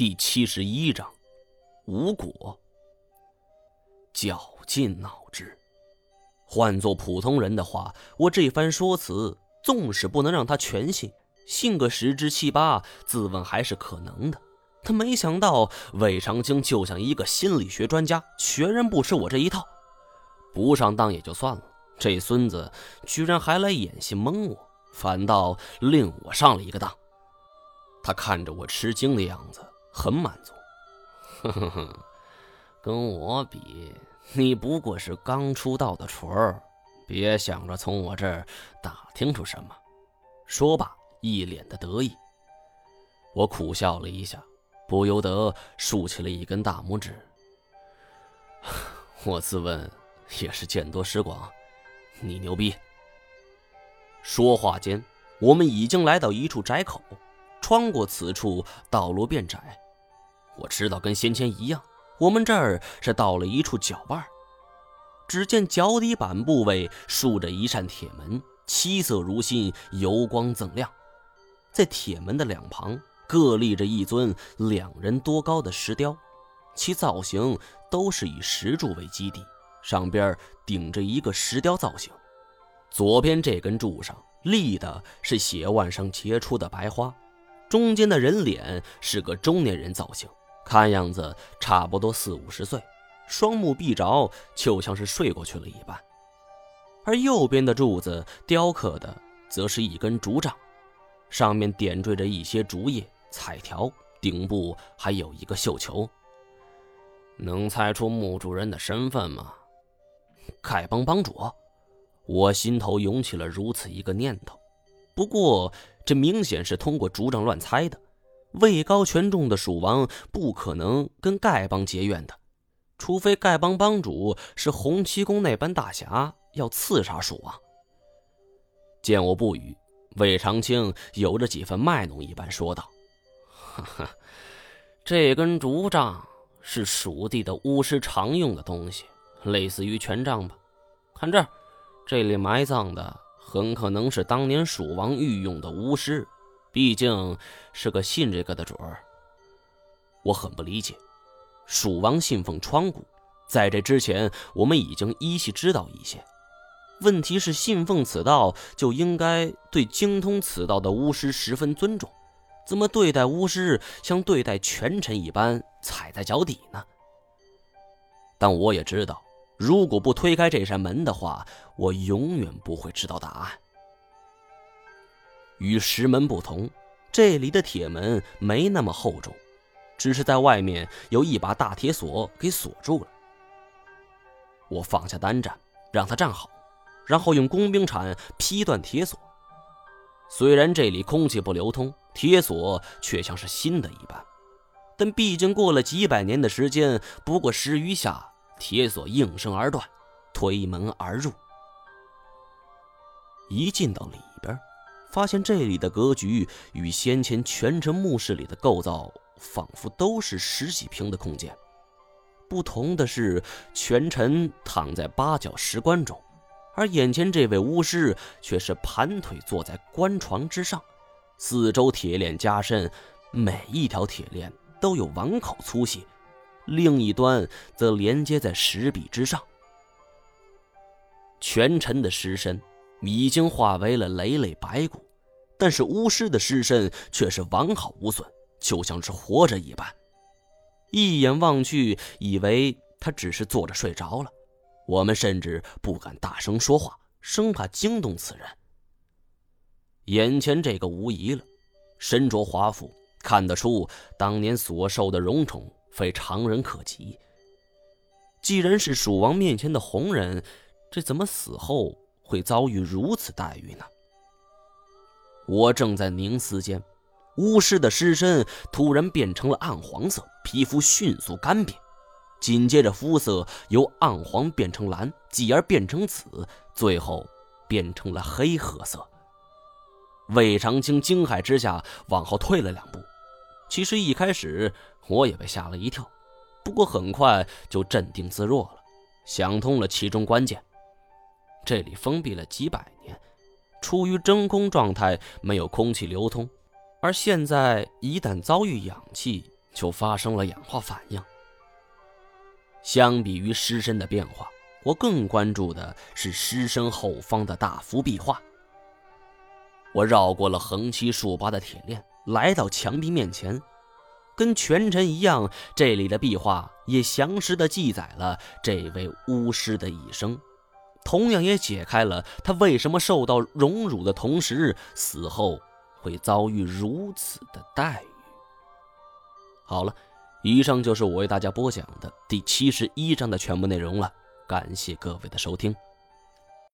第七十一章，无果。绞尽脑汁。换做普通人的话，我这番说辞，纵使不能让他全信，信个十之七八，自问还是可能的。他没想到魏长青就像一个心理学专家，全然不吃我这一套。不上当也就算了，这孙子居然还来演戏蒙我，反倒令我上了一个当。他看着我吃惊的样子。很满足，呵呵呵，跟我比，你不过是刚出道的雏儿，别想着从我这儿打听出什么。说罢，一脸的得意。我苦笑了一下，不由得竖起了一根大拇指。我自问也是见多识广，你牛逼。说话间，我们已经来到一处窄口。穿过此处，道路变窄。我知道，跟先前一样，我们这儿是到了一处脚腕只见脚底板部位竖着一扇铁门，漆色如新，油光锃亮。在铁门的两旁各立着一尊两人多高的石雕，其造型都是以石柱为基底，上边顶着一个石雕造型。左边这根柱上立的是血腕上结出的白花。中间的人脸是个中年人造型，看样子差不多四五十岁，双目闭着，就像是睡过去了一般。而右边的柱子雕刻的则是一根竹杖，上面点缀着一些竹叶彩条，顶部还有一个绣球。能猜出墓主人的身份吗？丐帮帮主？我心头涌起了如此一个念头。不过，这明显是通过竹杖乱猜的。位高权重的蜀王不可能跟丐帮结怨的，除非丐帮帮主是洪七公那般大侠，要刺杀蜀王。见我不语，魏长青有着几分卖弄一般说道：“哈哈，这根竹杖是蜀地的巫师常用的东西，类似于权杖吧？看这儿，这里埋葬的。”很可能是当年蜀王御用的巫师，毕竟是个信这个的主儿。我很不理解，蜀王信奉川谷，在这之前我们已经依稀知道一些。问题是信奉此道就应该对精通此道的巫师十分尊重，怎么对待巫师像对待权臣一般踩在脚底呢？但我也知道。如果不推开这扇门的话，我永远不会知道答案。与石门不同，这里的铁门没那么厚重，只是在外面有一把大铁锁给锁住了。我放下单战，让他站好，然后用工兵铲劈断铁锁。虽然这里空气不流通，铁锁却像是新的一般，但毕竟过了几百年的时间，不过十余下。铁锁应声而断，推门而入。一进到里边，发现这里的格局与先前权臣墓室里的构造仿佛都是十几平的空间。不同的是，权臣躺在八角石棺中，而眼前这位巫师却是盘腿坐在棺床之上，四周铁链加深，每一条铁链都有碗口粗细。另一端则连接在石壁之上。权臣的尸身已经化为了累累白骨，但是巫师的尸身却是完好无损，就像是活着一般。一眼望去，以为他只是坐着睡着了。我们甚至不敢大声说话，生怕惊动此人。眼前这个无疑了，身着华服，看得出当年所受的荣宠。非常人可及。既然是蜀王面前的红人，这怎么死后会遭遇如此待遇呢？我正在凝思间，巫师的尸身突然变成了暗黄色，皮肤迅速干瘪，紧接着肤色由暗黄变成蓝，继而变成紫，最后变成了黑褐色。魏长青惊骇之下往后退了两步。其实一开始我也被吓了一跳，不过很快就镇定自若了，想通了其中关键。这里封闭了几百年，处于真空状态，没有空气流通，而现在一旦遭遇氧气，就发生了氧化反应。相比于尸身的变化，我更关注的是尸身后方的大幅壁画。我绕过了横七竖八的铁链，来到墙壁面前，跟全臣一样，这里的壁画也详实的记载了这位巫师的一生，同样也解开了他为什么受到荣辱的同时，死后会遭遇如此的待遇。好了，以上就是我为大家播讲的第七十一章的全部内容了，感谢各位的收听。